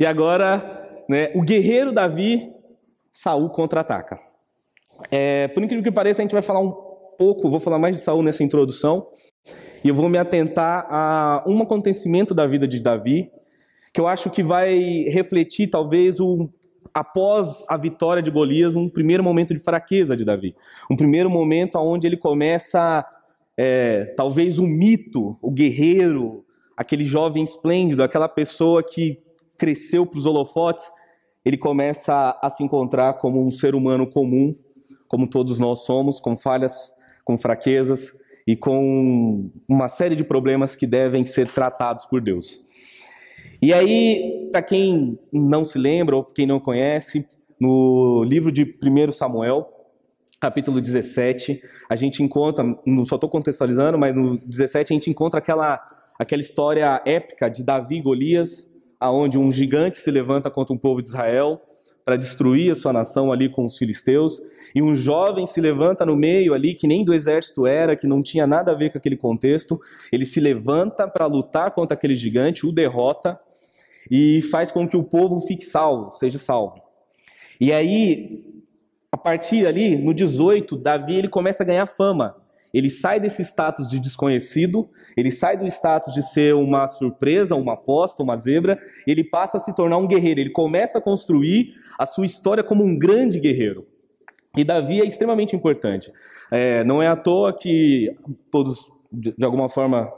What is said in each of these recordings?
E agora, né, o guerreiro Davi, Saul contra-ataca. É, por incrível que pareça, a gente vai falar um pouco, vou falar mais de Saul nessa introdução, e eu vou me atentar a um acontecimento da vida de Davi, que eu acho que vai refletir talvez o após a vitória de Golias, um primeiro momento de fraqueza de Davi. Um primeiro momento onde ele começa, é, talvez, o mito, o guerreiro, aquele jovem esplêndido, aquela pessoa que cresceu para os holofotes, ele começa a se encontrar como um ser humano comum, como todos nós somos, com falhas, com fraquezas e com uma série de problemas que devem ser tratados por Deus. E aí, para quem não se lembra ou quem não conhece, no livro de 1 Samuel, capítulo 17, a gente encontra, não só estou contextualizando, mas no 17 a gente encontra aquela, aquela história épica de Davi e Golias, aonde um gigante se levanta contra um povo de Israel para destruir a sua nação ali com os filisteus, e um jovem se levanta no meio ali, que nem do exército era, que não tinha nada a ver com aquele contexto, ele se levanta para lutar contra aquele gigante, o derrota, e faz com que o povo fique salvo, seja salvo. E aí, a partir ali, no 18, Davi ele começa a ganhar fama. Ele sai desse status de desconhecido, ele sai do status de ser uma surpresa, uma aposta, uma zebra, ele passa a se tornar um guerreiro. Ele começa a construir a sua história como um grande guerreiro. E Davi é extremamente importante. É, não é à toa que todos, de alguma forma,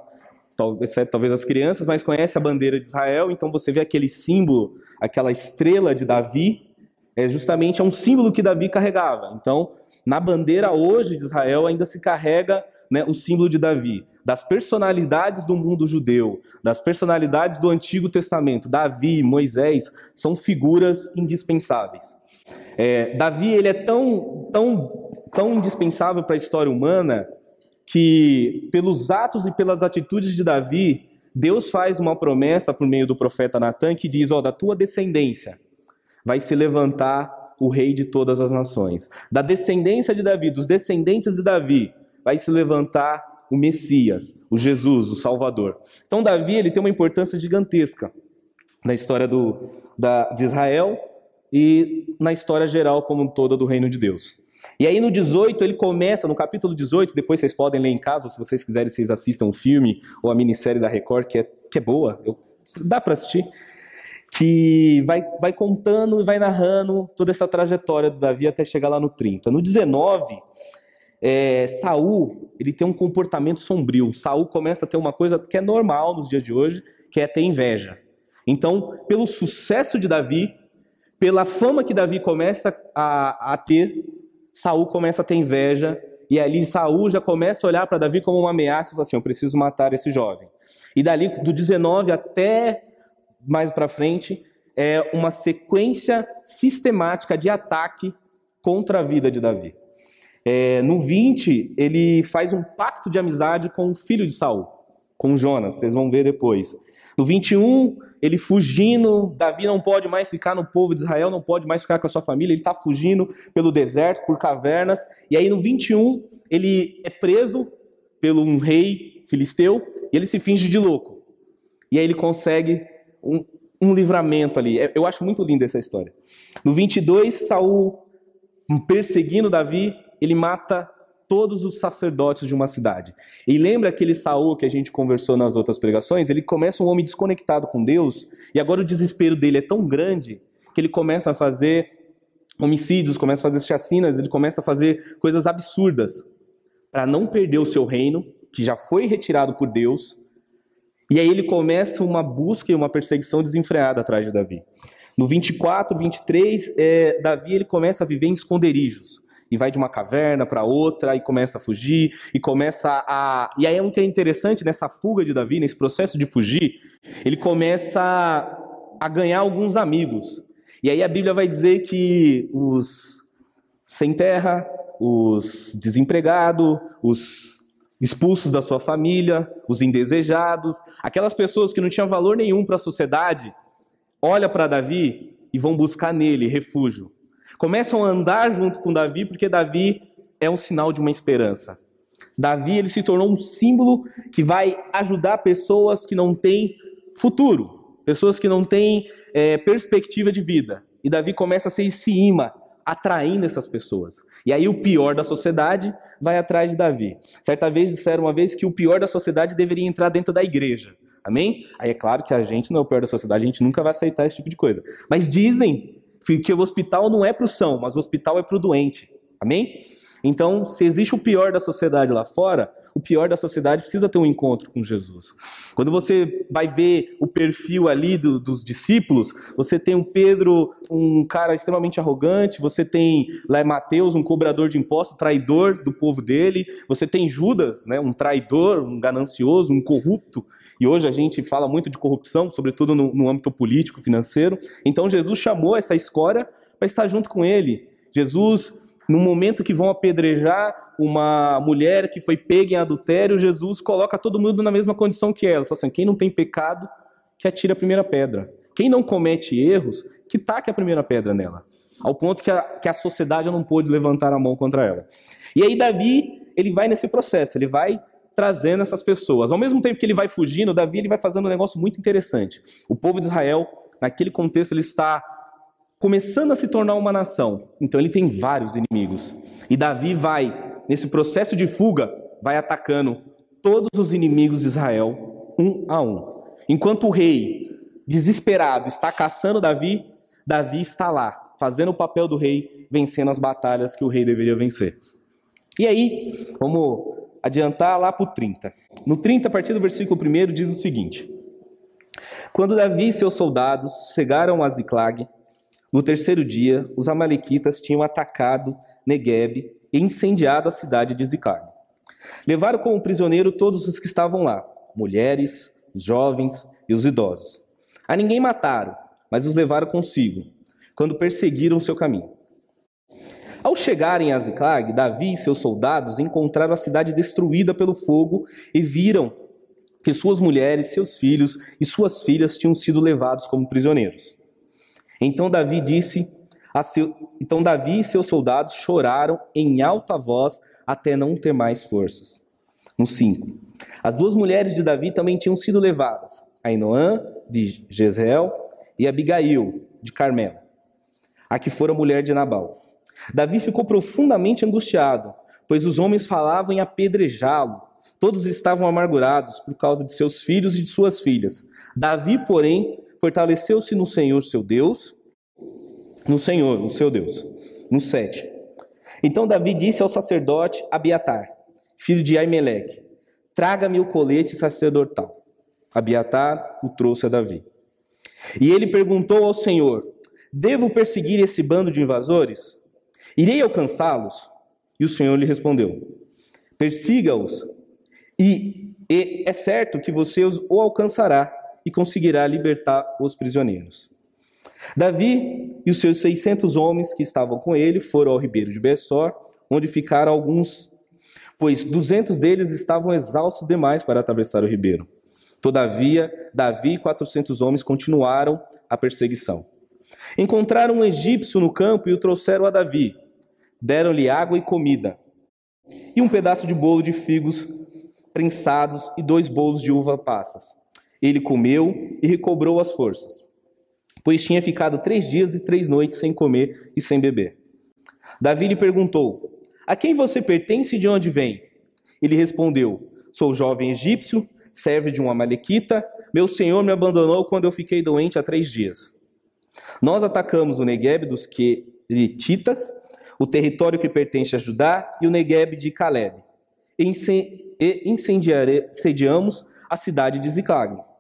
exceto talvez as crianças, mas conhece a bandeira de Israel, então você vê aquele símbolo, aquela estrela de Davi, é justamente é um símbolo que Davi carregava. Então, na bandeira hoje de Israel ainda se carrega né, o símbolo de Davi, das personalidades do mundo judeu, das personalidades do Antigo Testamento. Davi, Moisés são figuras indispensáveis. É, Davi ele é tão, tão, tão indispensável para a história humana que, pelos atos e pelas atitudes de Davi, Deus faz uma promessa por meio do profeta Natan que diz: Ó, da tua descendência vai se levantar o rei de todas as nações. Da descendência de Davi, dos descendentes de Davi, vai se levantar o Messias, o Jesus, o Salvador. Então, Davi ele tem uma importância gigantesca na história do, da, de Israel e na história geral como toda do reino de Deus. E aí no 18 ele começa, no capítulo 18, depois vocês podem ler em casa, se vocês quiserem, vocês assistam o filme ou a minissérie da Record, que é, que é boa, eu, dá para assistir, que vai, vai contando e vai narrando toda essa trajetória do Davi até chegar lá no 30. No 19, é, Saul ele tem um comportamento sombrio. Saul começa a ter uma coisa que é normal nos dias de hoje, que é ter inveja. Então, pelo sucesso de Davi, pela fama que Davi começa a, a ter, Saul começa a ter inveja e ali Saul já começa a olhar para Davi como uma ameaça e fala assim: eu preciso matar esse jovem. E dali do 19 até mais para frente é uma sequência sistemática de ataque contra a vida de Davi. É, no 20 ele faz um pacto de amizade com o filho de Saul, com Jonas. Vocês vão ver depois. No 21 ele fugindo, Davi não pode mais ficar no povo de Israel, não pode mais ficar com a sua família, ele está fugindo pelo deserto, por cavernas. E aí no 21, ele é preso pelo um rei filisteu e ele se finge de louco. E aí ele consegue um, um livramento ali. É, eu acho muito linda essa história. No 22, Saul perseguindo Davi, ele mata todos os sacerdotes de uma cidade. E lembra aquele Saul que a gente conversou nas outras pregações? Ele começa um homem desconectado com Deus, e agora o desespero dele é tão grande que ele começa a fazer homicídios, começa a fazer chacinas, ele começa a fazer coisas absurdas para não perder o seu reino, que já foi retirado por Deus. E aí ele começa uma busca e uma perseguição desenfreada atrás de Davi. No 24, 23, é, Davi ele começa a viver em esconderijos e vai de uma caverna para outra e começa a fugir e começa a e aí é um que é interessante nessa fuga de Davi, nesse processo de fugir, ele começa a ganhar alguns amigos. E aí a Bíblia vai dizer que os sem terra, os desempregados, os expulsos da sua família, os indesejados, aquelas pessoas que não tinham valor nenhum para a sociedade, olha para Davi e vão buscar nele refúgio começam a andar junto com Davi, porque Davi é um sinal de uma esperança. Davi ele se tornou um símbolo que vai ajudar pessoas que não têm futuro. pessoas que não têm é, perspectiva de vida. E Davi começa a ser esse imã, atraindo essas pessoas. E aí o pior da sociedade vai atrás de Davi. Certa vez disseram uma vez que o pior da sociedade deveria entrar dentro da igreja. Amém? Aí é claro que a gente não é o pior da sociedade, a gente nunca vai aceitar esse tipo de coisa. Mas dizem que o hospital não é para o são, mas o hospital é para o doente. Amém? Então, se existe o pior da sociedade lá fora, o pior da sociedade precisa ter um encontro com Jesus. Quando você vai ver o perfil ali do, dos discípulos, você tem um Pedro, um cara extremamente arrogante, você tem lá Mateus, um cobrador de impostos, traidor do povo dele, você tem Judas, né, um traidor, um ganancioso, um corrupto. E hoje a gente fala muito de corrupção, sobretudo no, no âmbito político, financeiro. Então Jesus chamou essa escória para estar junto com ele. Jesus no momento que vão apedrejar uma mulher que foi pega em adultério, Jesus coloca todo mundo na mesma condição que ela. Fala assim: quem não tem pecado, que atire a primeira pedra. Quem não comete erros, que taque a primeira pedra nela. Ao ponto que a, que a sociedade não pôde levantar a mão contra ela. E aí, Davi, ele vai nesse processo, ele vai trazendo essas pessoas. Ao mesmo tempo que ele vai fugindo, Davi ele vai fazendo um negócio muito interessante. O povo de Israel, naquele contexto, ele está começando a se tornar uma nação. Então ele tem vários inimigos. E Davi vai, nesse processo de fuga, vai atacando todos os inimigos de Israel, um a um. Enquanto o rei, desesperado, está caçando Davi, Davi está lá, fazendo o papel do rei, vencendo as batalhas que o rei deveria vencer. E aí, vamos adiantar lá para o 30. No 30, a partir do versículo 1, diz o seguinte: Quando Davi e seus soldados chegaram a Ziclag, no terceiro dia, os amalequitas tinham atacado Negueb e incendiado a cidade de Ziclag. Levaram como prisioneiro todos os que estavam lá, mulheres, jovens e os idosos. A ninguém mataram, mas os levaram consigo, quando perseguiram seu caminho. Ao chegarem a Ziclag, Davi e seus soldados encontraram a cidade destruída pelo fogo e viram que suas mulheres, seus filhos e suas filhas tinham sido levados como prisioneiros. Então Davi disse seu... então Davi e seus soldados choraram em alta voz até não ter mais forças. No 5. As duas mulheres de Davi também tinham sido levadas, Ainoã de Jezreel e Abigail de Carmelo, a que fora mulher de Nabal. Davi ficou profundamente angustiado, pois os homens falavam em apedrejá-lo. Todos estavam amargurados por causa de seus filhos e de suas filhas. Davi, porém, fortaleceu-se no Senhor seu Deus, no Senhor, no seu Deus. No 7. Então Davi disse ao sacerdote Abiatar, filho de Aimeleque: Traga-me o colete sacerdotal. Abiatar o trouxe a Davi. E ele perguntou ao Senhor: Devo perseguir esse bando de invasores? Irei alcançá-los? E o Senhor lhe respondeu: Persiga-os, e, e é certo que você os o alcançará e conseguirá libertar os prisioneiros. Davi e os seus 600 homens que estavam com ele foram ao ribeiro de Bessor, onde ficaram alguns, pois 200 deles estavam exaustos demais para atravessar o ribeiro. Todavia, Davi e 400 homens continuaram a perseguição. Encontraram um egípcio no campo e o trouxeram a Davi. Deram-lhe água e comida, e um pedaço de bolo de figos prensados e dois bolos de uva passas. Ele comeu e recobrou as forças, pois tinha ficado três dias e três noites sem comer e sem beber. Davi lhe perguntou: A quem você pertence e de onde vem? Ele respondeu: Sou jovem egípcio, serve de uma malequita. Meu senhor me abandonou quando eu fiquei doente há três dias. Nós atacamos o Negueb dos Queretitas, o território que pertence a Judá e o Negueb de Caleb, e incendiamos a cidade de Ziclag.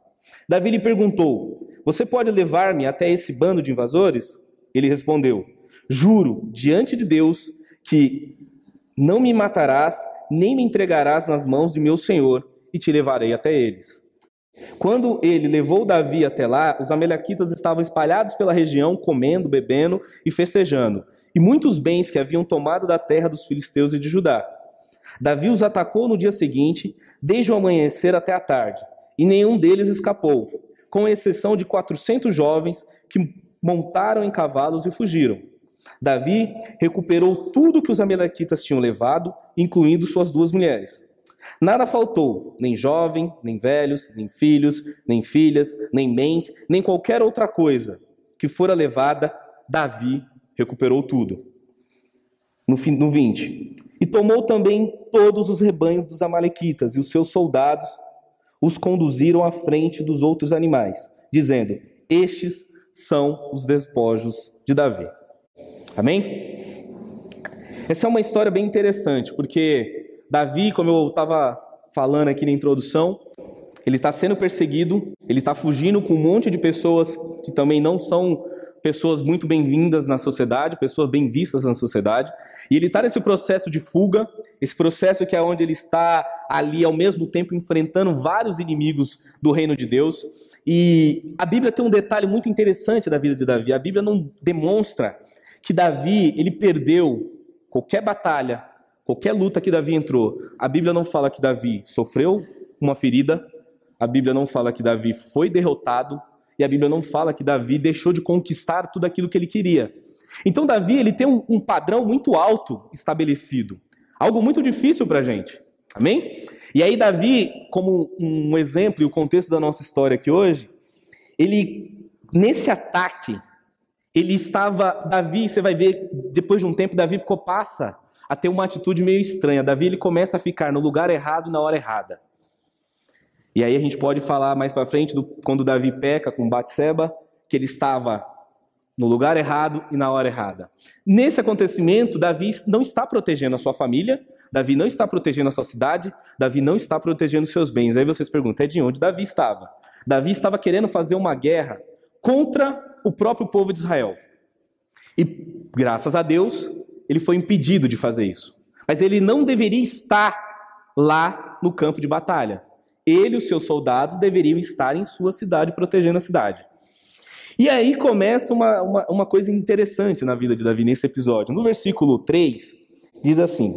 Davi lhe perguntou: Você pode levar-me até esse bando de invasores? Ele respondeu: Juro diante de Deus que não me matarás, nem me entregarás nas mãos de meu senhor, e te levarei até eles. Quando ele levou Davi até lá, os amalequitas estavam espalhados pela região, comendo, bebendo e festejando, e muitos bens que haviam tomado da terra dos filisteus e de Judá. Davi os atacou no dia seguinte, desde o amanhecer até a tarde e nenhum deles escapou, com exceção de 400 jovens que montaram em cavalos e fugiram. Davi recuperou tudo que os amalequitas tinham levado, incluindo suas duas mulheres. Nada faltou, nem jovem, nem velhos, nem filhos, nem filhas, nem bens, nem qualquer outra coisa que fora levada, Davi recuperou tudo. No, fim, no 20. E tomou também todos os rebanhos dos Amalequitas, e os seus soldados os conduziram à frente dos outros animais, dizendo: Estes são os despojos de Davi. Amém? Essa é uma história bem interessante, porque Davi, como eu estava falando aqui na introdução, ele está sendo perseguido, ele está fugindo com um monte de pessoas que também não são pessoas muito bem-vindas na sociedade, pessoas bem vistas na sociedade, e ele está nesse processo de fuga, esse processo que é onde ele está ali ao mesmo tempo enfrentando vários inimigos do reino de Deus. E a Bíblia tem um detalhe muito interessante da vida de Davi. A Bíblia não demonstra que Davi ele perdeu qualquer batalha, qualquer luta que Davi entrou. A Bíblia não fala que Davi sofreu uma ferida. A Bíblia não fala que Davi foi derrotado e a Bíblia não fala que Davi deixou de conquistar tudo aquilo que ele queria. Então Davi ele tem um, um padrão muito alto estabelecido, algo muito difícil para a gente. Amém? E aí Davi, como um exemplo e o contexto da nossa história aqui hoje, ele nesse ataque ele estava Davi, você vai ver depois de um tempo Davi ficou passa a ter uma atitude meio estranha. Davi ele começa a ficar no lugar errado na hora errada. E aí a gente pode falar mais para frente do, quando Davi peca com Batseba, que ele estava no lugar errado e na hora errada. Nesse acontecimento, Davi não está protegendo a sua família, Davi não está protegendo a sua cidade, Davi não está protegendo seus bens. Aí vocês perguntam, é de onde Davi estava? Davi estava querendo fazer uma guerra contra o próprio povo de Israel. E graças a Deus, ele foi impedido de fazer isso. Mas ele não deveria estar lá no campo de batalha ele e os seus soldados deveriam estar em sua cidade, protegendo a cidade. E aí começa uma, uma, uma, coisa interessante na vida de Davi nesse episódio. No versículo 3, diz assim: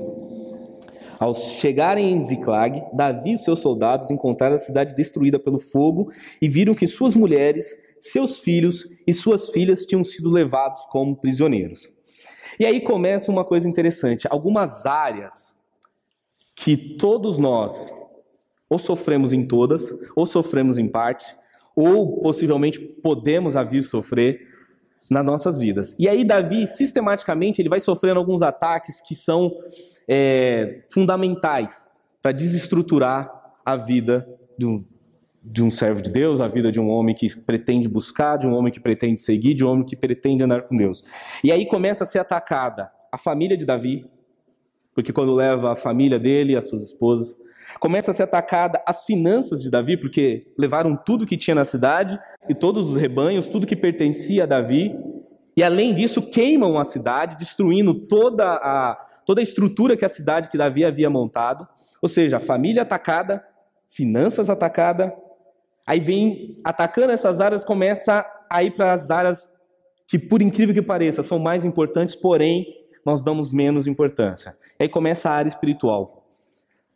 Ao chegarem em Ziclag, Davi e seus soldados encontraram a cidade destruída pelo fogo e viram que suas mulheres, seus filhos e suas filhas tinham sido levados como prisioneiros. E aí começa uma coisa interessante. Algumas áreas que todos nós ou sofremos em todas, ou sofremos em parte, ou possivelmente podemos vir sofrer nas nossas vidas. E aí Davi, sistematicamente, ele vai sofrendo alguns ataques que são é, fundamentais para desestruturar a vida de um, de um servo de Deus, a vida de um homem que pretende buscar, de um homem que pretende seguir, de um homem que pretende andar com Deus. E aí começa a ser atacada a família de Davi, porque quando leva a família dele, as suas esposas, Começa a ser atacada as finanças de Davi, porque levaram tudo que tinha na cidade e todos os rebanhos, tudo que pertencia a Davi. E além disso, queimam a cidade, destruindo toda a, toda a estrutura que a cidade que Davi havia montado. Ou seja, família atacada, finanças atacadas. Aí vem atacando essas áreas, começa a ir para as áreas que, por incrível que pareça, são mais importantes, porém nós damos menos importância. Aí começa a área espiritual.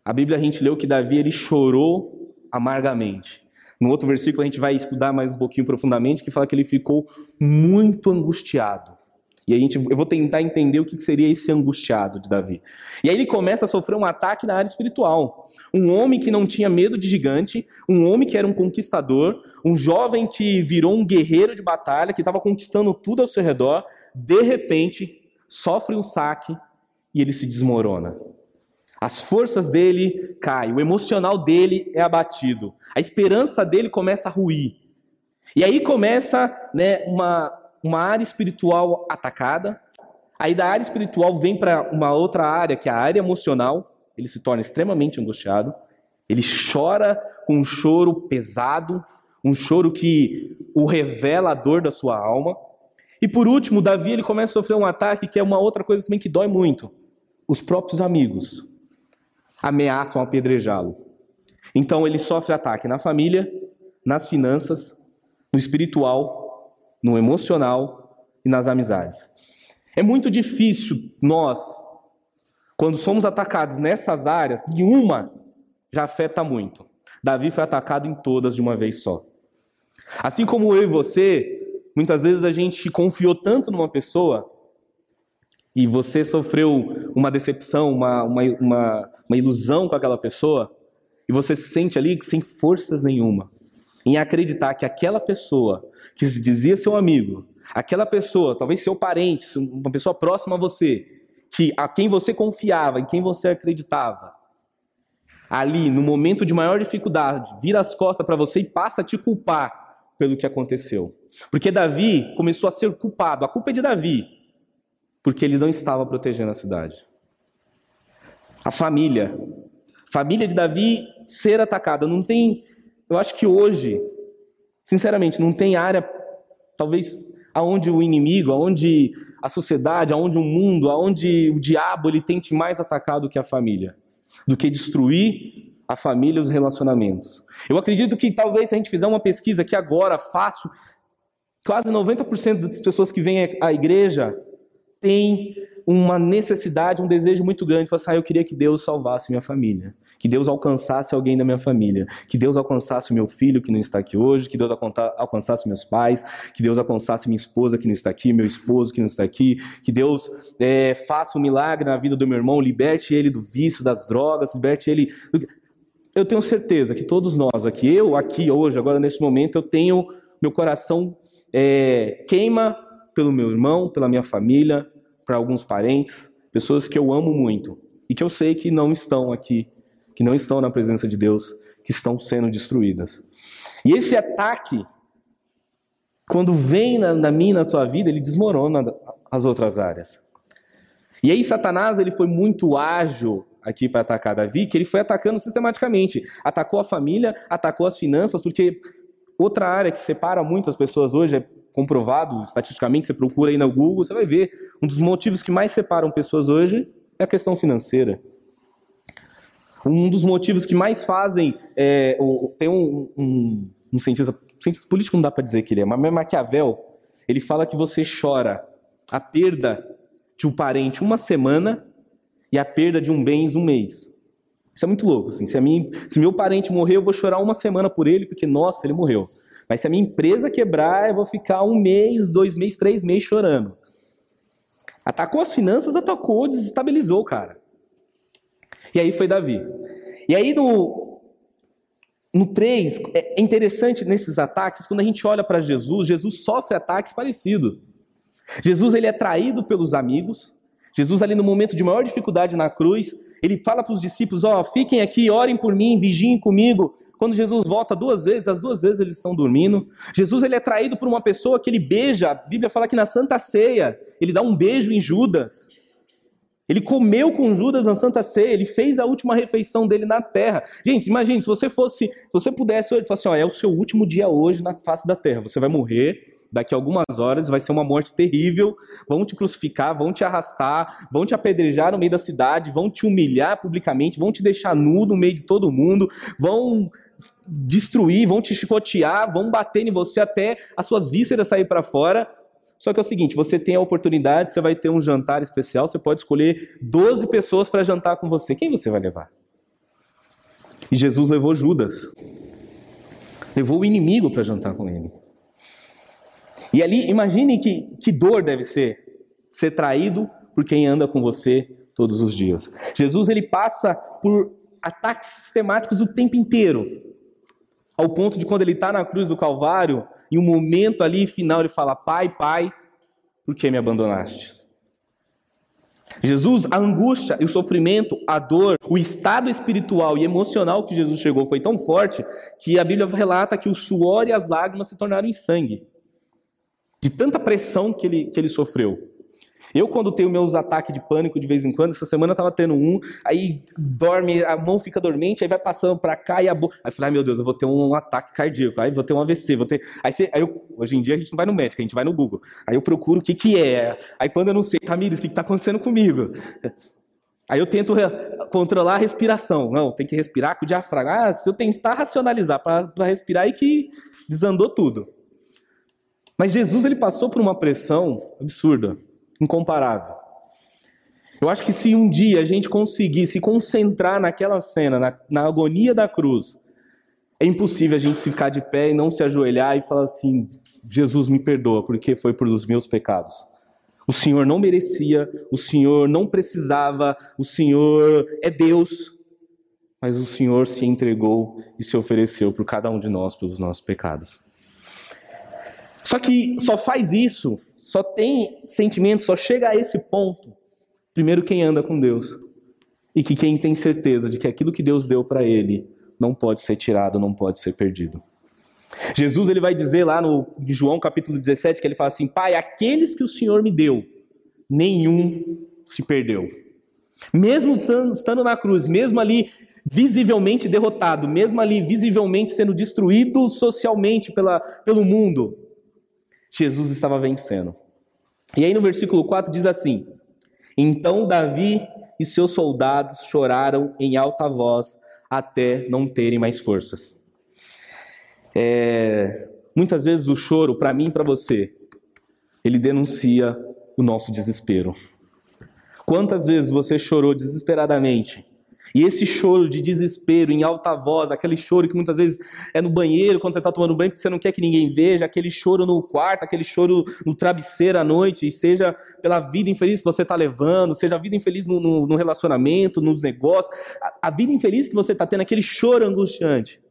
A Bíblia a gente leu que Davi ele chorou amargamente. No outro versículo a gente vai estudar mais um pouquinho profundamente que fala que ele ficou muito angustiado. E a gente, eu vou tentar entender o que seria esse angustiado de Davi. E aí ele começa a sofrer um ataque na área espiritual. Um homem que não tinha medo de gigante, um homem que era um conquistador, um jovem que virou um guerreiro de batalha, que estava conquistando tudo ao seu redor, de repente sofre um saque e ele se desmorona. As forças dele caem, o emocional dele é abatido, a esperança dele começa a ruir. E aí começa né, uma, uma área espiritual atacada. Aí da área espiritual vem para uma outra área, que é a área emocional. Ele se torna extremamente angustiado. Ele chora com um choro pesado, um choro que o revela a dor da sua alma. E por último, Davi ele começa a sofrer um ataque que é uma outra coisa também que dói muito. Os próprios amigos ameaçam apedrejá-lo. Então ele sofre ataque na família, nas finanças, no espiritual, no emocional e nas amizades. É muito difícil nós, quando somos atacados nessas áreas, nenhuma já afeta muito. Davi foi atacado em todas de uma vez só. Assim como eu e você, muitas vezes a gente confiou tanto numa pessoa e você sofreu uma decepção, uma, uma, uma, uma ilusão com aquela pessoa, e você se sente ali sem forças nenhuma, em acreditar que aquela pessoa que se dizia seu amigo, aquela pessoa, talvez seu parente, uma pessoa próxima a você, que a quem você confiava, em quem você acreditava, ali no momento de maior dificuldade, vira as costas para você e passa a te culpar pelo que aconteceu. Porque Davi começou a ser culpado. A culpa é de Davi, porque ele não estava protegendo a cidade. A família, família de Davi ser atacada, não tem, eu acho que hoje, sinceramente, não tem área talvez aonde o inimigo, aonde a sociedade, aonde o mundo, aonde o diabo ele tente mais atacar do que a família, do que destruir a família e os relacionamentos. Eu acredito que talvez se a gente fizer uma pesquisa aqui agora, fácil, quase 90% das pessoas que vêm à igreja têm uma necessidade, um desejo muito grande. Falar assim, ah, eu queria que Deus salvasse minha família. Que Deus alcançasse alguém da minha família. Que Deus alcançasse meu filho que não está aqui hoje. Que Deus alcançasse meus pais. Que Deus alcançasse minha esposa que não está aqui. Meu esposo que não está aqui. Que Deus é, faça um milagre na vida do meu irmão. Liberte ele do vício, das drogas. Liberte ele eu tenho certeza que todos nós aqui, eu aqui hoje, agora nesse momento, eu tenho meu coração é, queima pelo meu irmão, pela minha família, para alguns parentes, pessoas que eu amo muito e que eu sei que não estão aqui, que não estão na presença de Deus, que estão sendo destruídas. E esse ataque, quando vem na, na minha, na tua vida, ele desmorona as outras áreas. E aí Satanás ele foi muito ágil aqui para atacar Davi, que ele foi atacando sistematicamente. Atacou a família, atacou as finanças, porque outra área que separa muitas pessoas hoje, é comprovado estatisticamente, você procura aí no Google, você vai ver, um dos motivos que mais separam pessoas hoje é a questão financeira. Um dos motivos que mais fazem, é, tem um, um, um cientista, cientista político não dá para dizer que ele é, mas Maquiavel, ele fala que você chora a perda de um parente uma semana e a perda de um bens um mês. Isso é muito louco. Assim. Se, a minha, se meu parente morrer, eu vou chorar uma semana por ele, porque, nossa, ele morreu. Mas se a minha empresa quebrar, eu vou ficar um mês, dois meses, três meses chorando. Atacou as finanças, atacou, desestabilizou, cara. E aí foi Davi. E aí no, no 3, é interessante nesses ataques, quando a gente olha para Jesus, Jesus sofre ataques parecidos. Jesus ele é traído pelos amigos, Jesus, ali no momento de maior dificuldade na cruz, ele fala para os discípulos: Ó, oh, fiquem aqui, orem por mim, vigiem comigo. Quando Jesus volta duas vezes, as duas vezes eles estão dormindo. Jesus ele é traído por uma pessoa que ele beija. A Bíblia fala que na Santa Ceia ele dá um beijo em Judas. Ele comeu com Judas na Santa Ceia, ele fez a última refeição dele na terra. Gente, imagine, se você fosse, se você pudesse hoje, falar assim, ó, é o seu último dia hoje na face da terra. Você vai morrer, daqui a algumas horas vai ser uma morte terrível, vão te crucificar, vão te arrastar, vão te apedrejar no meio da cidade, vão te humilhar publicamente, vão te deixar nu no meio de todo mundo, vão destruir, vão te chicotear, vão bater em você até as suas vísceras sair para fora. Só que é o seguinte, você tem a oportunidade, você vai ter um jantar especial, você pode escolher 12 pessoas para jantar com você. Quem você vai levar? E Jesus levou Judas. Levou o inimigo para jantar com ele. E ali, imagine que, que dor deve ser ser traído por quem anda com você todos os dias. Jesus ele passa por ataques sistemáticos o tempo inteiro, ao ponto de quando ele está na cruz do Calvário, em um momento ali final ele fala: Pai, Pai, por que me abandonaste? Jesus, a angústia e o sofrimento, a dor, o estado espiritual e emocional que Jesus chegou foi tão forte que a Bíblia relata que o suor e as lágrimas se tornaram em sangue de tanta pressão que ele, que ele sofreu. Eu, quando tenho meus ataques de pânico de vez em quando, essa semana eu tava tendo um, aí dorme, a mão fica dormente, aí vai passando para cá e a boca. Aí eu falei, ai meu Deus, eu vou ter um ataque cardíaco, aí vou ter um AVC, vou ter. Aí, você... aí eu... hoje em dia a gente não vai no médico, a gente vai no Google. Aí eu procuro o que que é. Aí quando eu não sei, Tamires, o que que tá acontecendo comigo? Aí eu tento controlar a respiração. Não, tem que respirar com o diafragma. Ah, se eu tentar racionalizar para respirar, aí que desandou tudo. Mas Jesus ele passou por uma pressão absurda, incomparável. Eu acho que se um dia a gente conseguir se concentrar naquela cena, na, na agonia da cruz, é impossível a gente se ficar de pé e não se ajoelhar e falar assim: Jesus me perdoa, porque foi por os meus pecados. O Senhor não merecia, o Senhor não precisava, o Senhor é Deus, mas o Senhor se entregou e se ofereceu por cada um de nós pelos nossos pecados. Só que só faz isso, só tem sentimento, só chega a esse ponto, primeiro quem anda com Deus. E que quem tem certeza de que aquilo que Deus deu para ele não pode ser tirado, não pode ser perdido. Jesus ele vai dizer lá no João capítulo 17 que ele fala assim: Pai, aqueles que o Senhor me deu, nenhum se perdeu. Mesmo estando na cruz, mesmo ali visivelmente derrotado, mesmo ali visivelmente sendo destruído socialmente pela, pelo mundo, Jesus estava vencendo. E aí no versículo 4 diz assim: Então Davi e seus soldados choraram em alta voz até não terem mais forças. É, muitas vezes o choro, para mim e para você, ele denuncia o nosso desespero. Quantas vezes você chorou desesperadamente e esse choro de desespero em alta voz, aquele choro que muitas vezes é no banheiro, quando você está tomando banho, porque você não quer que ninguém veja, aquele choro no quarto, aquele choro no travesseiro à noite, seja pela vida infeliz que você está levando, seja a vida infeliz no, no, no relacionamento, nos negócios, a, a vida infeliz que você está tendo, aquele choro angustiante.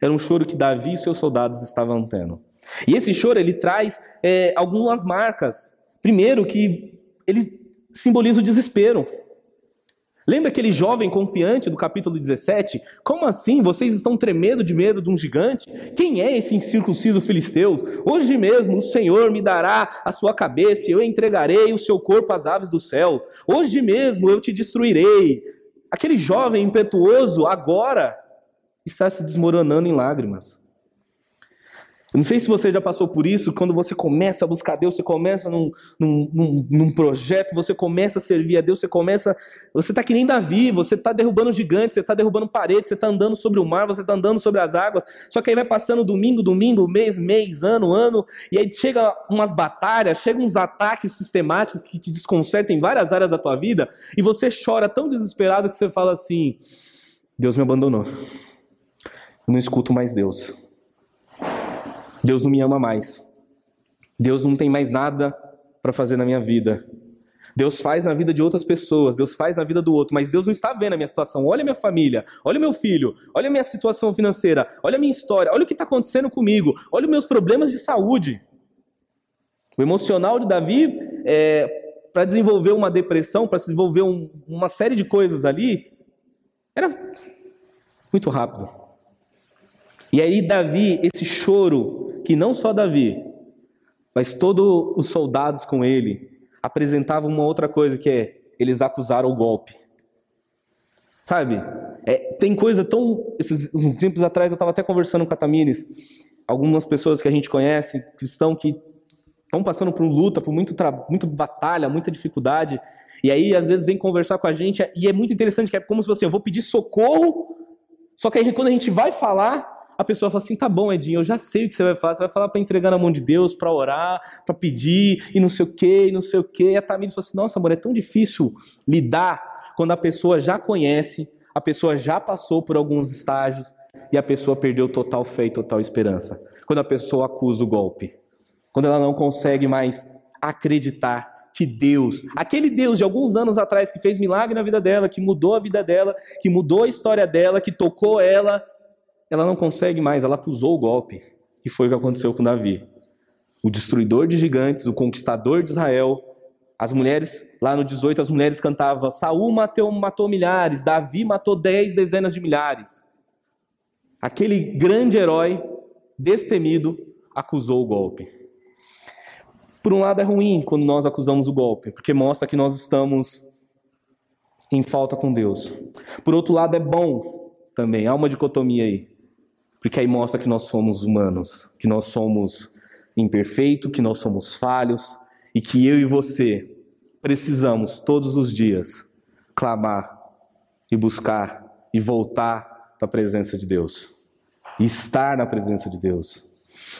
Era um choro que Davi e seus soldados estavam tendo. E esse choro ele traz é, algumas marcas. Primeiro, que ele simboliza o desespero. Lembra aquele jovem confiante do capítulo 17? Como assim? Vocês estão tremendo de medo de um gigante? Quem é esse incircunciso filisteu? Hoje mesmo o Senhor me dará a sua cabeça e eu entregarei o seu corpo às aves do céu. Hoje mesmo eu te destruirei. Aquele jovem impetuoso agora está se desmoronando em lágrimas. Eu não sei se você já passou por isso, quando você começa a buscar Deus, você começa num, num, num, num projeto, você começa a servir a Deus, você começa. Você está que nem Davi, você está derrubando gigantes, você está derrubando paredes, você está andando sobre o mar, você está andando sobre as águas. Só que aí vai passando domingo, domingo, mês, mês, ano, ano, e aí chega umas batalhas, chega uns ataques sistemáticos que te desconcertam em várias áreas da tua vida, e você chora tão desesperado que você fala assim: Deus me abandonou. Eu não escuto mais Deus. Deus não me ama mais. Deus não tem mais nada para fazer na minha vida. Deus faz na vida de outras pessoas, Deus faz na vida do outro, mas Deus não está vendo a minha situação. Olha a minha família, olha meu filho, olha a minha situação financeira, olha a minha história, olha o que está acontecendo comigo, olha os meus problemas de saúde. O emocional de Davi, é, para desenvolver uma depressão, para desenvolver um, uma série de coisas ali, era muito rápido. E aí, Davi, esse choro que não só Davi, mas todos os soldados com ele apresentavam uma outra coisa que é eles acusaram o golpe. Sabe? É, tem coisa tão. Esses, uns tempos atrás eu estava até conversando com a Tamires, algumas pessoas que a gente conhece, cristão, que estão passando por luta, por muito muita batalha, muita dificuldade. E aí, às vezes, vem conversar com a gente, e é muito interessante, que é como se você, eu vou pedir socorro, só que aí quando a gente vai falar, a pessoa fala assim: tá bom, Edinho, eu já sei o que você vai falar. Você vai falar para entregar na mão de Deus, para orar, para pedir, e não sei o quê, e não sei o quê. E a Tamires fala assim: nossa, amor, é tão difícil lidar quando a pessoa já conhece, a pessoa já passou por alguns estágios e a pessoa perdeu total fé e total esperança. Quando a pessoa acusa o golpe. Quando ela não consegue mais acreditar que Deus, aquele Deus de alguns anos atrás que fez milagre na vida dela, que mudou a vida dela, que mudou a história dela, que tocou ela, ela não consegue mais, ela acusou o golpe. E foi o que aconteceu com Davi. O destruidor de gigantes, o conquistador de Israel. As mulheres, lá no 18, as mulheres cantavam: Saul matou, matou milhares, Davi matou dez dezenas de milhares. Aquele grande herói, destemido, acusou o golpe. Por um lado é ruim quando nós acusamos o golpe, porque mostra que nós estamos em falta com Deus. Por outro lado é bom também, há uma dicotomia aí. Porque aí mostra que nós somos humanos, que nós somos imperfeitos, que nós somos falhos e que eu e você precisamos todos os dias clamar e buscar e voltar para a presença de Deus. E estar na presença de Deus.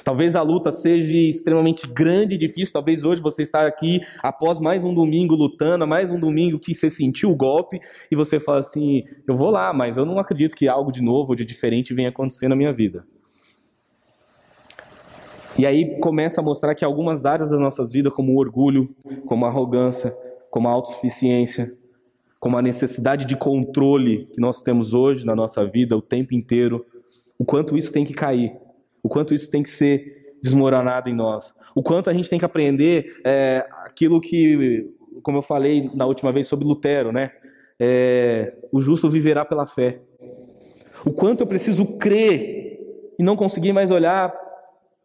Talvez a luta seja extremamente grande e difícil. Talvez hoje você está aqui após mais um domingo lutando, mais um domingo que você sentiu o golpe e você fala assim: eu vou lá, mas eu não acredito que algo de novo, de diferente venha acontecer na minha vida. E aí começa a mostrar que algumas áreas das nossas vidas, como o orgulho, como a arrogância, como a autossuficiência, como a necessidade de controle que nós temos hoje na nossa vida o tempo inteiro, o quanto isso tem que cair, o quanto isso tem que ser desmoronado em nós, o quanto a gente tem que aprender é, aquilo que, como eu falei na última vez sobre Lutero, né? É, o justo viverá pela fé. O quanto eu preciso crer e não conseguir mais olhar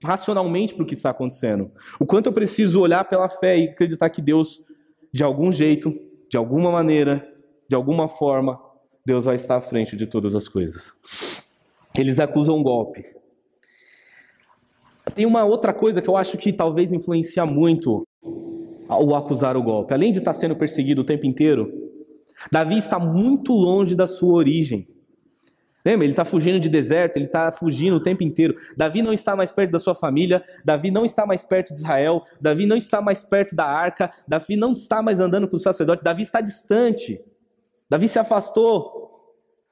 racionalmente para o que está acontecendo. O quanto eu preciso olhar pela fé e acreditar que Deus, de algum jeito, de alguma maneira, de alguma forma, Deus vai estar à frente de todas as coisas. Eles acusam um golpe. Tem uma outra coisa que eu acho que talvez influencia muito o acusar o golpe. Além de estar sendo perseguido o tempo inteiro, Davi está muito longe da sua origem. Lembra? Ele está fugindo de deserto, ele está fugindo o tempo inteiro. Davi não está mais perto da sua família, Davi não está mais perto de Israel, Davi não está mais perto da arca, Davi não está mais andando com o sacerdote, Davi está distante. Davi se afastou.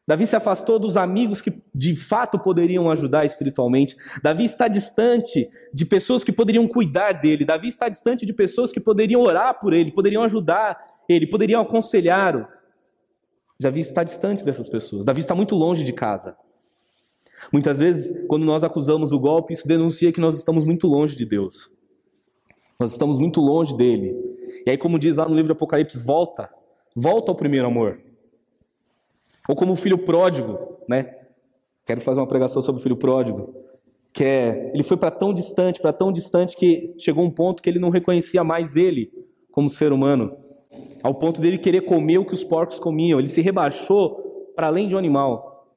Davi se afastou dos amigos que de fato poderiam ajudar espiritualmente. Davi está distante de pessoas que poderiam cuidar dele. Davi está distante de pessoas que poderiam orar por ele, poderiam ajudar ele, poderiam aconselhá-lo. Davi está distante dessas pessoas. Davi está muito longe de casa. Muitas vezes, quando nós acusamos o golpe, isso denuncia que nós estamos muito longe de Deus. Nós estamos muito longe dele. E aí, como diz lá no livro Apocalipse, volta. Volta ao primeiro amor. Ou como o filho pródigo, né? Quero fazer uma pregação sobre o filho pródigo. Que é, ele foi para tão distante, para tão distante que chegou um ponto que ele não reconhecia mais ele como ser humano ao ponto dele querer comer o que os porcos comiam. Ele se rebaixou para além de um animal.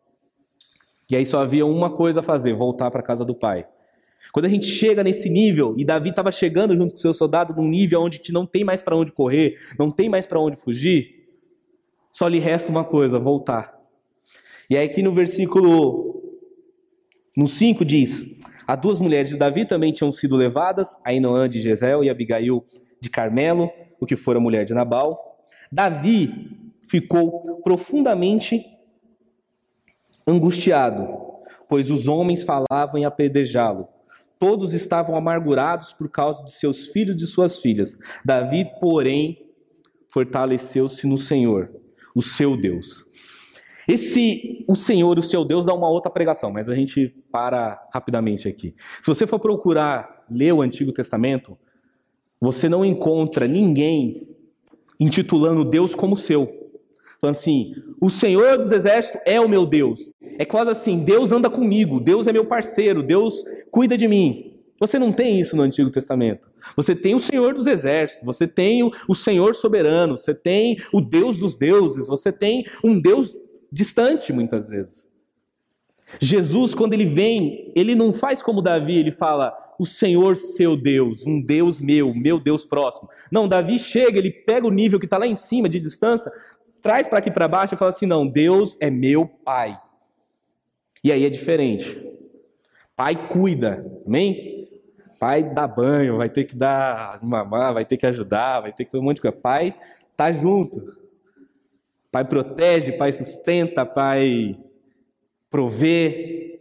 E aí só havia uma coisa a fazer: voltar para a casa do pai. Quando a gente chega nesse nível, e Davi estava chegando junto com seu soldado num nível onde não tem mais para onde correr, não tem mais para onde fugir, só lhe resta uma coisa: voltar. E aí aqui no versículo no 5 diz: As duas mulheres de Davi também tinham sido levadas, Ainoã de Jezeel e Abigail de Carmelo, o que fora mulher de Nabal. Davi ficou profundamente angustiado, pois os homens falavam em apedrejá-lo. Todos estavam amargurados por causa de seus filhos e de suas filhas. Davi, porém, fortaleceu-se no Senhor, o seu Deus. Esse, o Senhor, o seu Deus, dá uma outra pregação, mas a gente para rapidamente aqui. Se você for procurar ler o Antigo Testamento, você não encontra ninguém intitulando Deus como seu. Falando assim, o Senhor dos Exércitos é o meu Deus. É quase assim, Deus anda comigo, Deus é meu parceiro, Deus cuida de mim. Você não tem isso no Antigo Testamento. Você tem o Senhor dos Exércitos, você tem o Senhor soberano, você tem o Deus dos deuses, você tem um Deus distante muitas vezes. Jesus, quando ele vem, ele não faz como Davi, ele fala: o Senhor seu Deus, um Deus meu, meu Deus próximo. Não, Davi chega, ele pega o nível que está lá em cima, de distância, traz para aqui para baixo e fala assim: não, Deus é meu Pai. E aí é diferente. Pai cuida, amém? Pai dá banho, vai ter que dar mamar, vai ter que ajudar, vai ter que fazer um monte de coisa. Pai tá junto. Pai protege, pai sustenta, pai provê,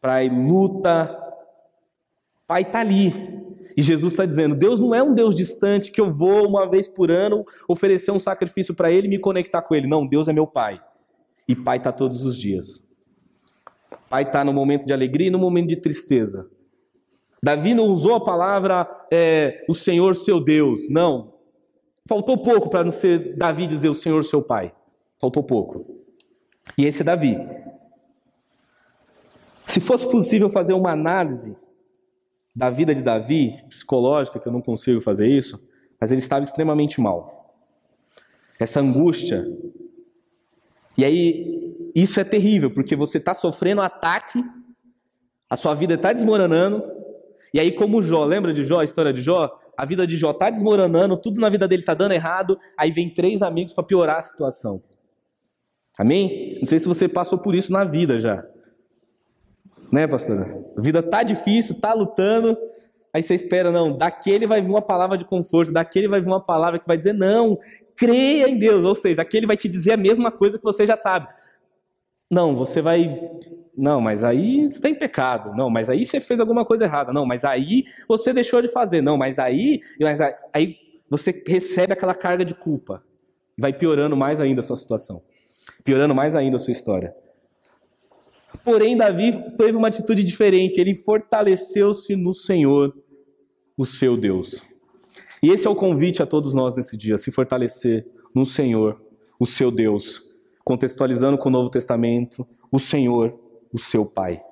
pai luta, pai está ali. E Jesus está dizendo: Deus não é um Deus distante que eu vou uma vez por ano oferecer um sacrifício para Ele e me conectar com Ele. Não, Deus é meu Pai. E Pai está todos os dias. Pai está no momento de alegria e no momento de tristeza. Davi não usou a palavra é, o Senhor seu Deus. Não. Faltou pouco para não ser Davi dizer o Senhor seu Pai. Faltou pouco. E esse é Davi. Se fosse possível fazer uma análise da vida de Davi, psicológica, que eu não consigo fazer isso, mas ele estava extremamente mal. Essa angústia. E aí, isso é terrível, porque você está sofrendo um ataque, a sua vida está desmoronando, e aí, como Jó, lembra de Jó, a história de Jó? A vida de Jó está desmoronando, tudo na vida dele está dando errado, aí vem três amigos para piorar a situação. Amém? Não sei se você passou por isso na vida já. Né, pastora? A vida tá difícil, tá lutando. Aí você espera, não, daquele vai vir uma palavra de conforto, daquele vai vir uma palavra que vai dizer, não, creia em Deus. Ou seja, daquele vai te dizer a mesma coisa que você já sabe. Não, você vai. Não, mas aí você tem pecado. Não, mas aí você fez alguma coisa errada. Não, mas aí você deixou de fazer. Não, mas aí. Mas aí você recebe aquela carga de culpa. Vai piorando mais ainda a sua situação. Piorando mais ainda a sua história. Porém, Davi teve uma atitude diferente. Ele fortaleceu-se no Senhor, o seu Deus. E esse é o convite a todos nós nesse dia: se fortalecer no Senhor, o seu Deus. Contextualizando com o Novo Testamento, o Senhor, o seu Pai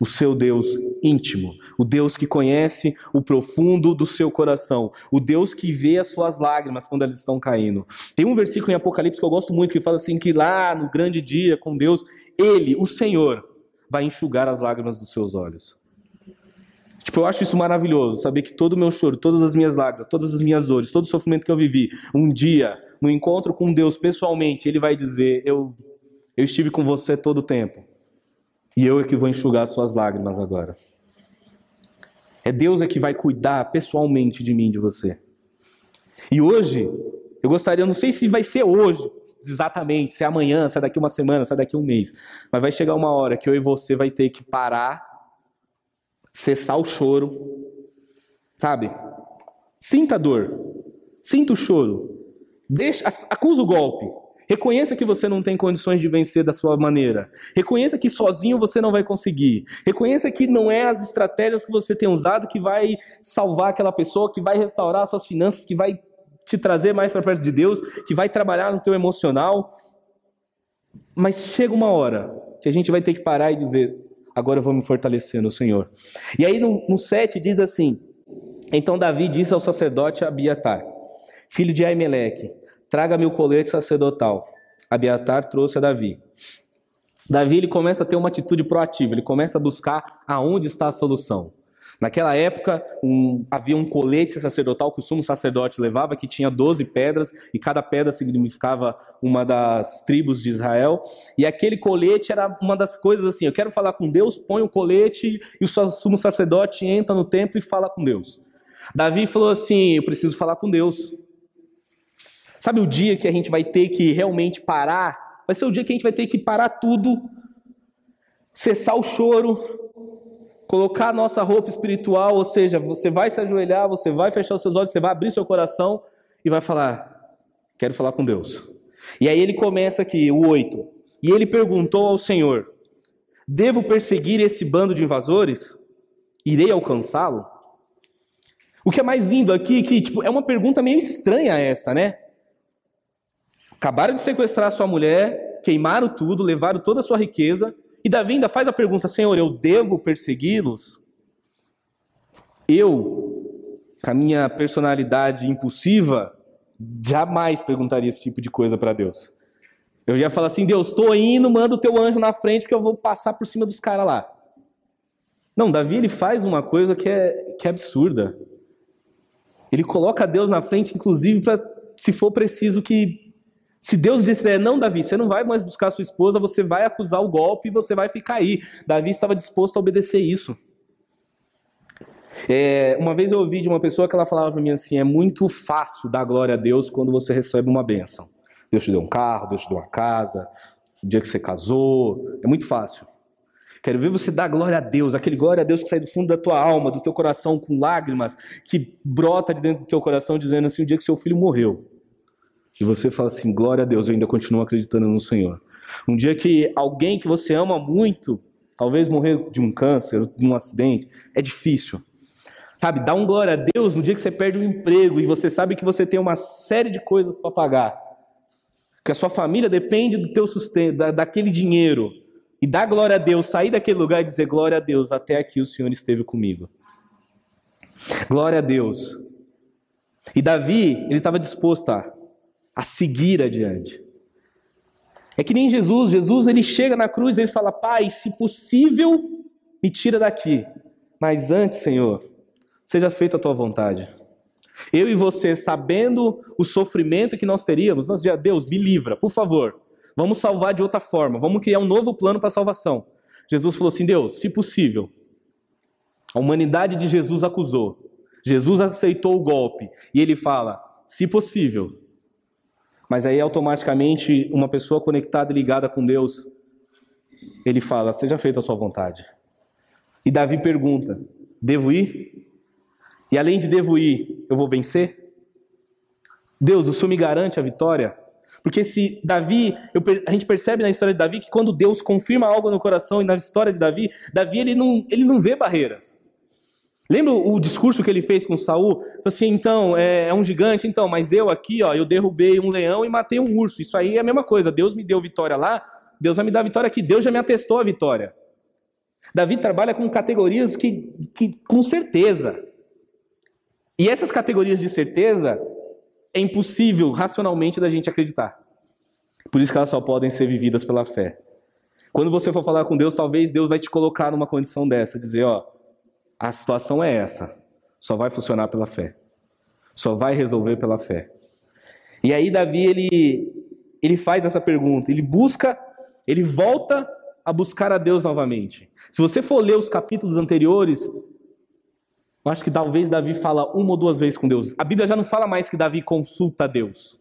o seu Deus íntimo, o Deus que conhece o profundo do seu coração, o Deus que vê as suas lágrimas quando elas estão caindo. Tem um versículo em Apocalipse que eu gosto muito que fala assim que lá no grande dia com Deus, ele, o Senhor, vai enxugar as lágrimas dos seus olhos. Tipo, eu acho isso maravilhoso, saber que todo o meu choro, todas as minhas lágrimas, todas as minhas dores, todo o sofrimento que eu vivi, um dia, no encontro com Deus pessoalmente, ele vai dizer: "Eu eu estive com você todo o tempo e eu é que vou enxugar suas lágrimas agora. É Deus é que vai cuidar pessoalmente de mim, de você. E hoje, eu gostaria, não sei se vai ser hoje, exatamente, se é amanhã, se é daqui uma semana, se é daqui um mês, mas vai chegar uma hora que eu e você vai ter que parar, cessar o choro, sabe? Sinta a dor, sinta o choro, deixa, acusa o golpe, Reconheça que você não tem condições de vencer da sua maneira. Reconheça que sozinho você não vai conseguir. Reconheça que não é as estratégias que você tem usado que vai salvar aquela pessoa, que vai restaurar suas finanças, que vai te trazer mais para perto de Deus, que vai trabalhar no teu emocional. Mas chega uma hora que a gente vai ter que parar e dizer: agora eu vou me fortalecer no Senhor. E aí no, no 7 diz assim: Então Davi disse ao sacerdote Abiatar, filho de Aimeleque, Traga-me o colete sacerdotal. Abiatar trouxe a Davi. Davi ele começa a ter uma atitude proativa, ele começa a buscar aonde está a solução. Naquela época, um, havia um colete sacerdotal que o sumo sacerdote levava, que tinha 12 pedras, e cada pedra significava uma das tribos de Israel. E aquele colete era uma das coisas assim: eu quero falar com Deus, põe o colete, e o sumo sacerdote entra no templo e fala com Deus. Davi falou assim: eu preciso falar com Deus. Sabe o dia que a gente vai ter que realmente parar? Vai ser o dia que a gente vai ter que parar tudo, cessar o choro, colocar a nossa roupa espiritual, ou seja, você vai se ajoelhar, você vai fechar os seus olhos, você vai abrir seu coração e vai falar: Quero falar com Deus. E aí ele começa aqui, o 8. E ele perguntou ao Senhor: Devo perseguir esse bando de invasores? Irei alcançá-lo? O que é mais lindo aqui, que tipo, é uma pergunta meio estranha essa, né? Acabaram de sequestrar sua mulher, queimaram tudo, levaram toda a sua riqueza, e Davi ainda faz a pergunta: Senhor, eu devo persegui-los? Eu, com a minha personalidade impulsiva, jamais perguntaria esse tipo de coisa para Deus. Eu ia falar assim: Deus, estou indo, manda o teu anjo na frente que eu vou passar por cima dos caras lá. Não, Davi ele faz uma coisa que é, que é absurda. Ele coloca Deus na frente, inclusive, para, se for preciso, que se Deus disser, não, Davi, você não vai mais buscar sua esposa, você vai acusar o golpe e você vai ficar aí. Davi estava disposto a obedecer isso. É, uma vez eu ouvi de uma pessoa que ela falava para mim assim: é muito fácil dar glória a Deus quando você recebe uma bênção. Deus te deu um carro, Deus te deu uma casa, o dia que você casou, é muito fácil. Quero ver você dar glória a Deus, aquele glória a Deus que sai do fundo da tua alma, do teu coração, com lágrimas, que brota de dentro do teu coração, dizendo assim: o dia que seu filho morreu. E você fala assim: glória a Deus, eu ainda continuo acreditando no Senhor. Um dia que alguém que você ama muito, talvez morrer de um câncer, de um acidente, é difícil. Sabe, dá um glória a Deus no dia que você perde um emprego e você sabe que você tem uma série de coisas para pagar. Que a sua família depende do teu sustento, da, daquele dinheiro. E dá glória a Deus, sair daquele lugar e dizer glória a Deus, até aqui o Senhor esteve comigo. Glória a Deus. E Davi, ele estava disposto a a seguir adiante. É que nem Jesus, Jesus ele chega na cruz ele fala: "Pai, se possível, me tira daqui. Mas antes, Senhor, seja feita a tua vontade." Eu e você, sabendo o sofrimento que nós teríamos, nós dizíamos: "Deus, me livra, por favor. Vamos salvar de outra forma. Vamos criar um novo plano para a salvação." Jesus falou assim: "Deus, se possível." A humanidade de Jesus acusou. Jesus aceitou o golpe e ele fala: "Se possível, mas aí automaticamente uma pessoa conectada e ligada com Deus ele fala: Seja feita a sua vontade. E Davi pergunta: Devo ir? E além de devo ir, eu vou vencer? Deus, o Senhor me garante a vitória? Porque se Davi, eu, a gente percebe na história de Davi que quando Deus confirma algo no coração e na história de Davi, Davi ele não, ele não vê barreiras. Lembra o discurso que ele fez com Saul? Assim, então, é, é, um gigante, então, mas eu aqui, ó, eu derrubei um leão e matei um urso. Isso aí é a mesma coisa. Deus me deu vitória lá, Deus vai me dar vitória aqui. Deus já me atestou a vitória. Davi trabalha com categorias que, que com certeza. E essas categorias de certeza é impossível racionalmente da gente acreditar. Por isso que elas só podem ser vividas pela fé. Quando você for falar com Deus, talvez Deus vai te colocar numa condição dessa, dizer, ó, a situação é essa, só vai funcionar pela fé. Só vai resolver pela fé. E aí Davi ele ele faz essa pergunta, ele busca, ele volta a buscar a Deus novamente. Se você for ler os capítulos anteriores, eu acho que talvez Davi fala uma ou duas vezes com Deus. A Bíblia já não fala mais que Davi consulta a Deus.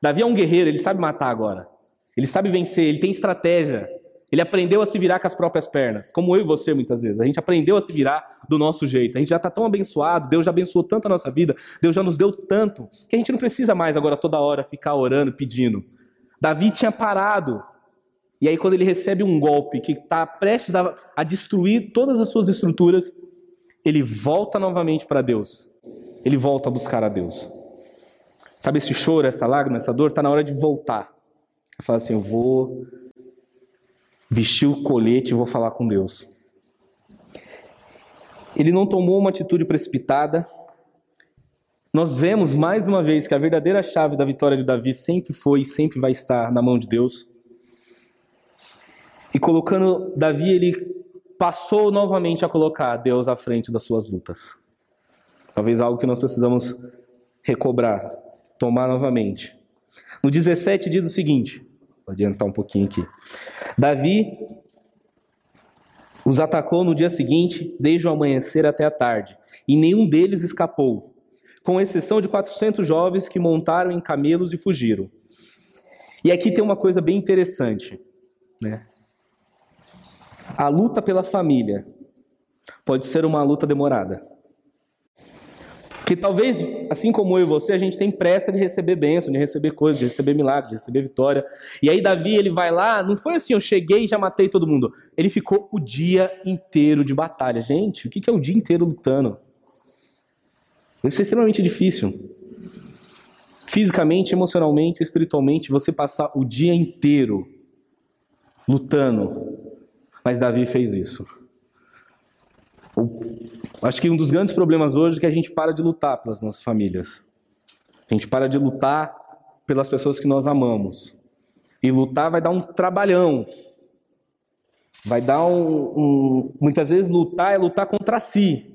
Davi é um guerreiro, ele sabe matar agora. Ele sabe vencer, ele tem estratégia. Ele aprendeu a se virar com as próprias pernas, como eu e você muitas vezes. A gente aprendeu a se virar do nosso jeito. A gente já está tão abençoado, Deus já abençoou tanto a nossa vida, Deus já nos deu tanto, que a gente não precisa mais agora toda hora ficar orando, pedindo. Davi tinha parado. E aí, quando ele recebe um golpe que está prestes a, a destruir todas as suas estruturas, ele volta novamente para Deus. Ele volta a buscar a Deus. Sabe esse choro, essa lágrima, essa dor? Está na hora de voltar. Fala assim: eu vou vestir o colete e vou falar com Deus. Ele não tomou uma atitude precipitada. Nós vemos mais uma vez que a verdadeira chave da vitória de Davi sempre foi e sempre vai estar na mão de Deus. E colocando Davi, ele passou novamente a colocar Deus à frente das suas lutas. Talvez algo que nós precisamos recobrar, tomar novamente. No 17 diz o seguinte: Vou adiantar um pouquinho aqui. Davi os atacou no dia seguinte, desde o amanhecer até a tarde, e nenhum deles escapou, com exceção de 400 jovens que montaram em camelos e fugiram. E aqui tem uma coisa bem interessante, né? A luta pela família pode ser uma luta demorada. Que talvez, assim como eu e você, a gente tem pressa de receber bênção, de receber coisas, de receber milagres, de receber vitória. E aí Davi, ele vai lá, não foi assim, eu cheguei e já matei todo mundo. Ele ficou o dia inteiro de batalha. Gente, o que é o dia inteiro lutando? Deve ser extremamente difícil. Fisicamente, emocionalmente, espiritualmente, você passar o dia inteiro lutando. Mas Davi fez isso. Acho que um dos grandes problemas hoje é que a gente para de lutar pelas nossas famílias. A gente para de lutar pelas pessoas que nós amamos. E lutar vai dar um trabalhão. Vai dar um, um. Muitas vezes lutar é lutar contra si.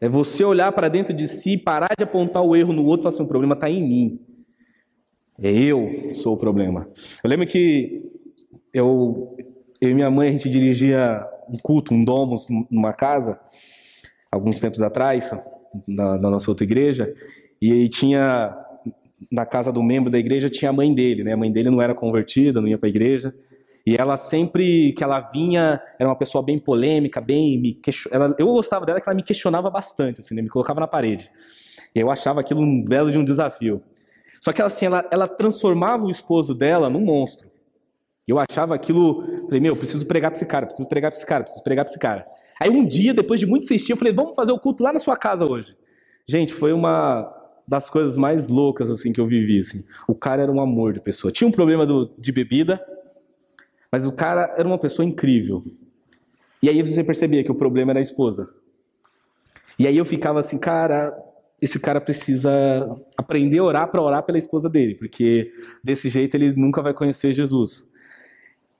É você olhar para dentro de si, parar de apontar o erro no outro e falar assim: o problema está em mim. É eu sou o problema. Eu lembro que eu, eu e minha mãe, a gente dirigia um culto, um domus numa casa, alguns tempos atrás, na, na nossa outra igreja, e aí tinha, na casa do membro da igreja, tinha a mãe dele, né? A mãe dele não era convertida, não ia para a igreja, e ela sempre que ela vinha, era uma pessoa bem polêmica, bem me question... ela, eu gostava dela que ela me questionava bastante, assim, né? me colocava na parede. E eu achava aquilo um belo de um desafio. Só que ela, assim, ela, ela transformava o esposo dela num monstro. Eu achava aquilo, falei, meu, preciso pregar para esse cara, preciso pregar para esse cara, preciso pregar para esse cara. Aí um dia, depois de muito insistir, eu falei, vamos fazer o culto lá na sua casa hoje. Gente, foi uma das coisas mais loucas assim que eu vivi. Assim. O cara era um amor de pessoa. Tinha um problema do, de bebida, mas o cara era uma pessoa incrível. E aí você percebia que o problema era a esposa. E aí eu ficava assim, cara, esse cara precisa aprender a orar para orar pela esposa dele, porque desse jeito ele nunca vai conhecer Jesus.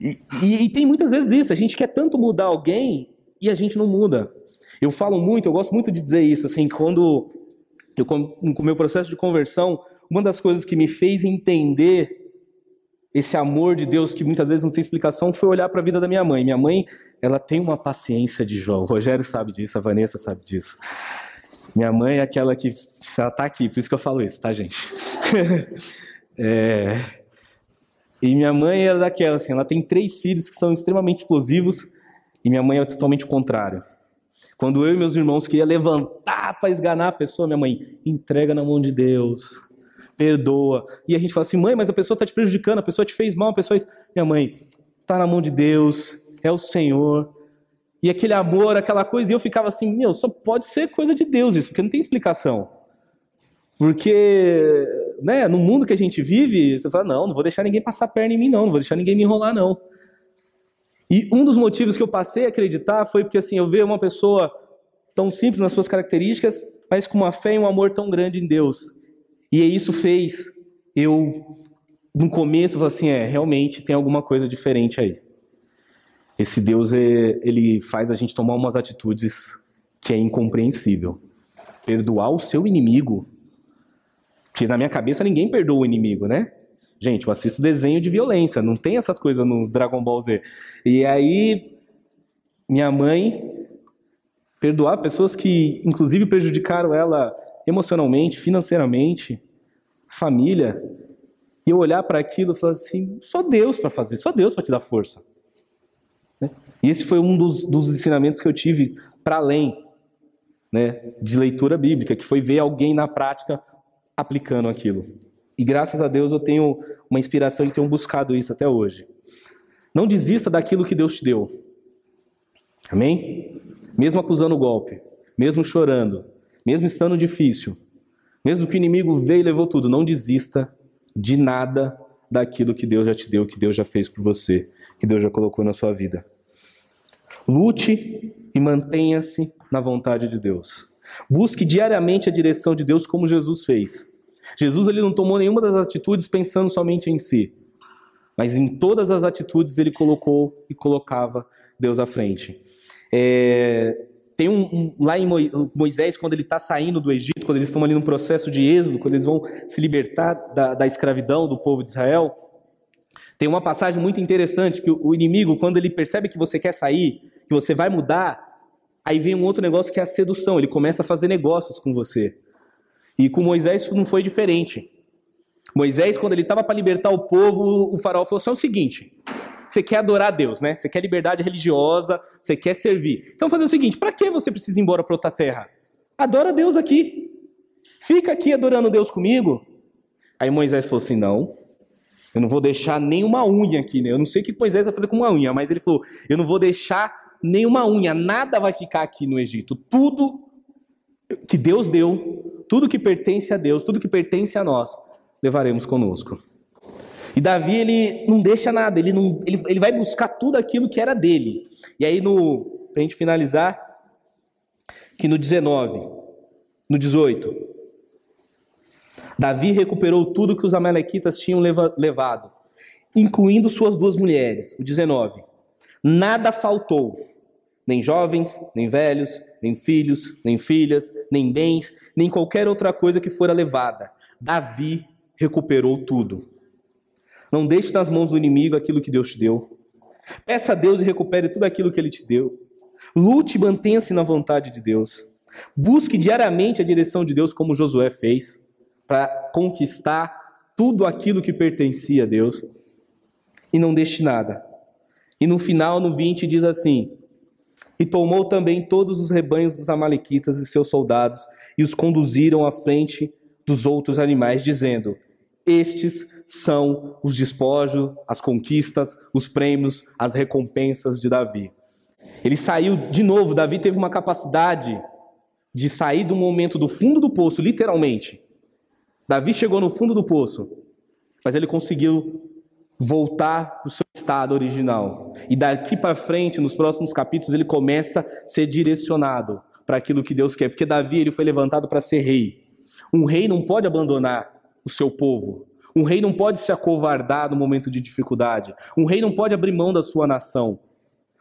E, e, e, tem muitas vezes isso, a gente quer tanto mudar alguém e a gente não muda. Eu falo muito, eu gosto muito de dizer isso, assim, quando eu, com o meu processo de conversão, uma das coisas que me fez entender esse amor de Deus que muitas vezes não tem explicação foi olhar para a vida da minha mãe. Minha mãe, ela tem uma paciência de Jó. O Rogério sabe disso, a Vanessa sabe disso. Minha mãe é aquela que ela tá aqui, por isso que eu falo isso, tá, gente? é, E minha mãe era daquela, assim, ela tem três filhos que são extremamente explosivos, e minha mãe é totalmente o contrário. Quando eu e meus irmãos queriam levantar para esganar a pessoa, minha mãe, entrega na mão de Deus, perdoa. E a gente fala assim, mãe, mas a pessoa está te prejudicando, a pessoa te fez mal, a pessoa. Minha mãe, está na mão de Deus, é o Senhor. E aquele amor, aquela coisa, e eu ficava assim, meu, só pode ser coisa de Deus isso, porque não tem explicação. Porque, né, no mundo que a gente vive, você fala, não, não vou deixar ninguém passar perna em mim, não, não vou deixar ninguém me enrolar, não. E um dos motivos que eu passei a acreditar foi porque, assim, eu vejo uma pessoa tão simples nas suas características, mas com uma fé e um amor tão grande em Deus. E isso fez eu, no começo, falar assim, é, realmente tem alguma coisa diferente aí. Esse Deus, é, ele faz a gente tomar umas atitudes que é incompreensível. Perdoar o seu inimigo porque na minha cabeça ninguém perdoa o inimigo, né? Gente, eu assisto desenho de violência, não tem essas coisas no Dragon Ball Z. E aí, minha mãe perdoar pessoas que, inclusive, prejudicaram ela emocionalmente, financeiramente, família, e eu olhar para aquilo e falar assim: só Deus para fazer, só Deus para te dar força. Né? E esse foi um dos, dos ensinamentos que eu tive para além né, de leitura bíblica, que foi ver alguém na prática aplicando aquilo. E graças a Deus eu tenho uma inspiração e tenho buscado isso até hoje. Não desista daquilo que Deus te deu. Amém? Mesmo acusando o golpe, mesmo chorando, mesmo estando difícil, mesmo que o inimigo veio e levou tudo, não desista de nada daquilo que Deus já te deu, que Deus já fez por você, que Deus já colocou na sua vida. Lute e mantenha-se na vontade de Deus. Busque diariamente a direção de Deus como Jesus fez. Jesus ele não tomou nenhuma das atitudes pensando somente em si, mas em todas as atitudes ele colocou e colocava Deus à frente. É, tem um, um, lá em Moisés, quando ele está saindo do Egito, quando eles estão ali no processo de êxodo, quando eles vão se libertar da, da escravidão do povo de Israel, tem uma passagem muito interessante que o inimigo, quando ele percebe que você quer sair, que você vai mudar, Aí vem um outro negócio que é a sedução. Ele começa a fazer negócios com você. E com Moisés isso não foi diferente. Moisés, quando ele estava para libertar o povo, o faraó falou assim: é o seguinte, você quer adorar a Deus, né? Você quer liberdade religiosa, você quer servir. Então fazer o seguinte: para que você precisa ir embora para outra terra? Adora Deus aqui. Fica aqui adorando Deus comigo. Aí Moisés falou assim: não, eu não vou deixar nenhuma unha aqui, né? Eu não sei o que Moisés vai fazer com uma unha, mas ele falou: eu não vou deixar nenhuma unha, nada vai ficar aqui no Egito. Tudo que Deus deu, tudo que pertence a Deus, tudo que pertence a nós, levaremos conosco. E Davi, ele não deixa nada, ele, não, ele, ele vai buscar tudo aquilo que era dele. E aí, no, pra gente finalizar, que no 19, no 18, Davi recuperou tudo que os amalequitas tinham levado, incluindo suas duas mulheres. O 19. Nada faltou nem jovens, nem velhos, nem filhos, nem filhas, nem bens, nem qualquer outra coisa que fora levada. Davi recuperou tudo. Não deixe nas mãos do inimigo aquilo que Deus te deu. Peça a Deus e recupere tudo aquilo que Ele te deu. Lute e mantenha-se na vontade de Deus. Busque diariamente a direção de Deus, como Josué fez, para conquistar tudo aquilo que pertencia a Deus. E não deixe nada. E no final, no 20, diz assim: e tomou também todos os rebanhos dos Amalequitas e seus soldados, e os conduziram à frente dos outros animais, dizendo: Estes são os despojos, as conquistas, os prêmios, as recompensas de Davi. Ele saiu de novo, Davi teve uma capacidade de sair do momento do fundo do poço, literalmente. Davi chegou no fundo do poço, mas ele conseguiu voltar para o seu estado original. E daqui para frente, nos próximos capítulos, ele começa a ser direcionado para aquilo que Deus quer. Porque Davi ele foi levantado para ser rei. Um rei não pode abandonar o seu povo. Um rei não pode se acovardar no momento de dificuldade. Um rei não pode abrir mão da sua nação.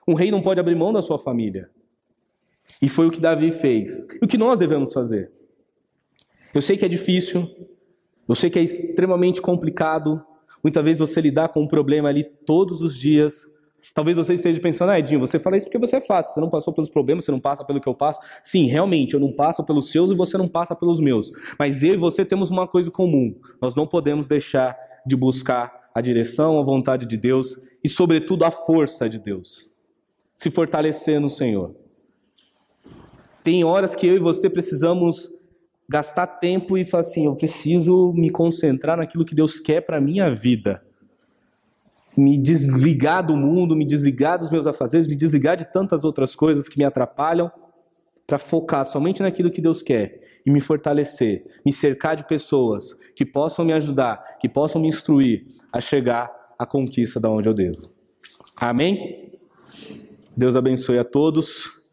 Um rei não pode abrir mão da sua família. E foi o que Davi fez. E o que nós devemos fazer? Eu sei que é difícil, eu sei que é extremamente complicado, Muitas vezes você lidar com um problema ali todos os dias. Talvez você esteja pensando, ah, Edinho, você fala isso porque você é fácil, você não passou pelos problemas, você não passa pelo que eu passo. Sim, realmente, eu não passo pelos seus e você não passa pelos meus. Mas eu e você temos uma coisa comum: nós não podemos deixar de buscar a direção, a vontade de Deus e, sobretudo, a força de Deus. Se fortalecer no Senhor. Tem horas que eu e você precisamos gastar tempo e falar assim: eu preciso me concentrar naquilo que Deus quer para minha vida. Me desligar do mundo, me desligar dos meus afazeres, me desligar de tantas outras coisas que me atrapalham, para focar somente naquilo que Deus quer e me fortalecer, me cercar de pessoas que possam me ajudar, que possam me instruir a chegar à conquista da onde eu devo. Amém? Deus abençoe a todos.